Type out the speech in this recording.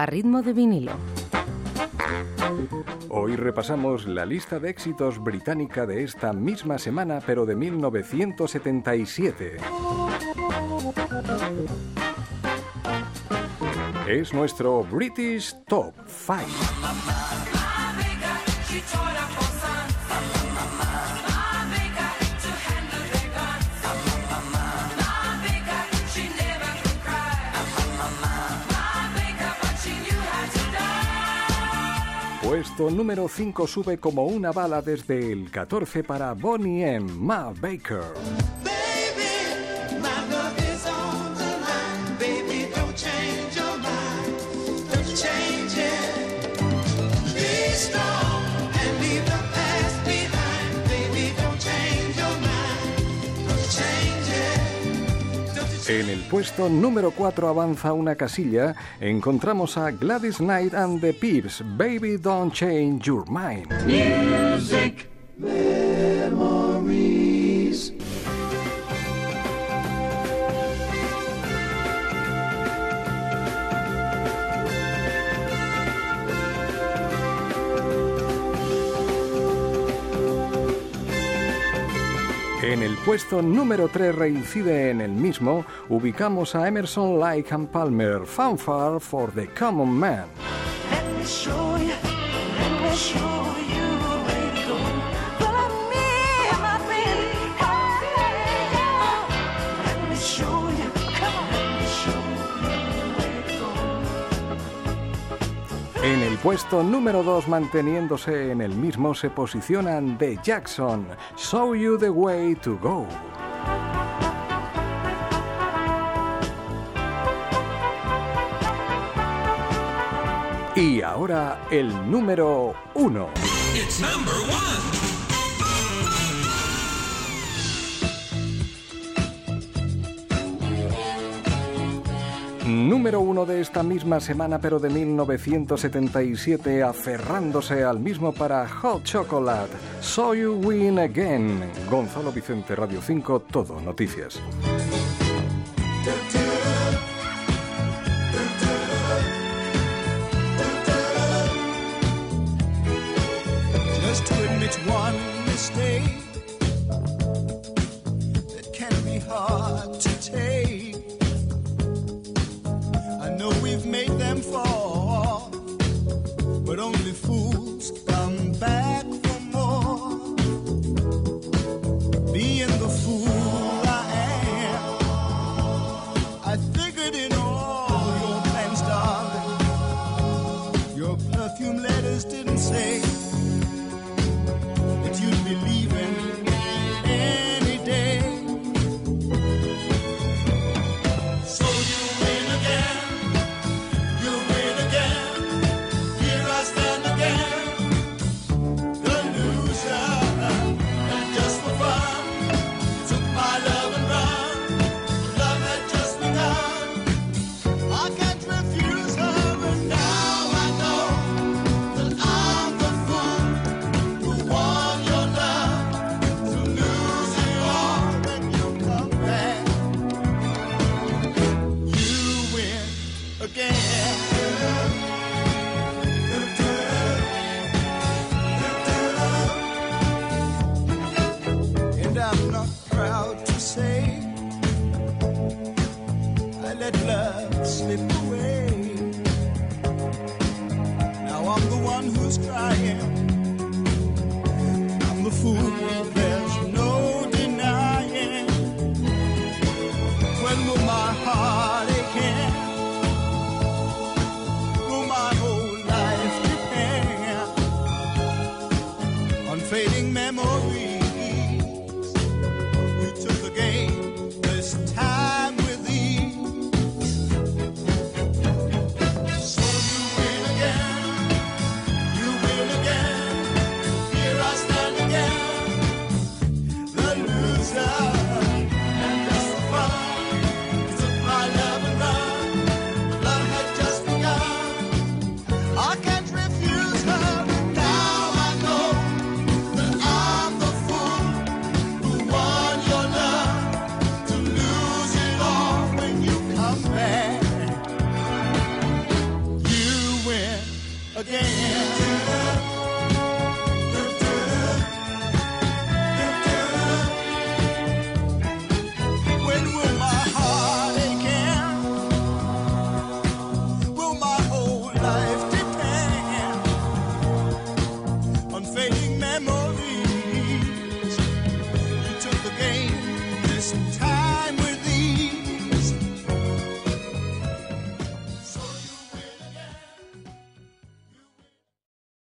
a ritmo de vinilo. Hoy repasamos la lista de éxitos británica de esta misma semana, pero de 1977. Es nuestro British Top 5. Puesto número 5 sube como una bala desde el 14 para Bonnie M. Ma Baker. En el puesto número 4 avanza una casilla, encontramos a Gladys Knight and the Pips, Baby Don't Change Your Mind. Music. En el puesto número 3 reincide en el mismo, ubicamos a Emerson, Lake and Palmer, Fanfare for the Common Man. Puesto número 2, manteniéndose en el mismo, se posicionan The Jackson, Show You the Way to Go. Y ahora el número 1. Número uno de esta misma semana, pero de 1977, aferrándose al mismo para Hot Chocolate. So You Win Again. Gonzalo Vicente, Radio 5, Todo Noticias. Slipped away. Now I'm the one who's crying. I'm the fool, there's no denying. When will my heart again? Will my whole life depend on fading memories? again.